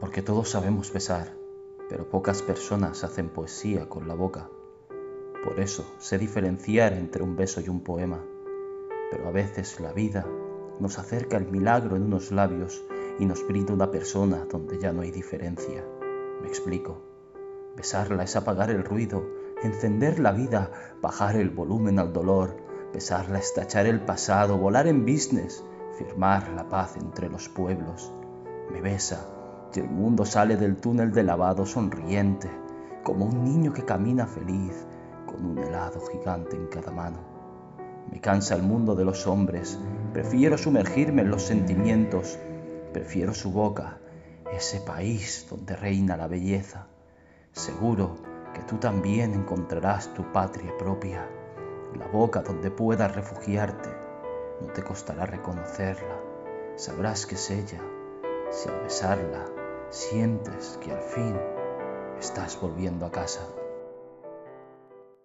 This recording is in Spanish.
porque todos sabemos besar, pero pocas personas hacen poesía con la boca. Por eso sé diferenciar entre un beso y un poema, pero a veces la vida nos acerca el milagro en unos labios y nos brinda una persona donde ya no hay diferencia. Me explico. Besarla es apagar el ruido, encender la vida, bajar el volumen al dolor. Besarla es tachar el pasado, volar en business, firmar la paz entre los pueblos. Me besa el mundo sale del túnel de lavado sonriente, como un niño que camina feliz con un helado gigante en cada mano. Me cansa el mundo de los hombres, prefiero sumergirme en los sentimientos, prefiero su boca, ese país donde reina la belleza. Seguro que tú también encontrarás tu patria propia, la boca donde puedas refugiarte. No te costará reconocerla, sabrás que es ella si besarla sientes que al fin estás volviendo a casa.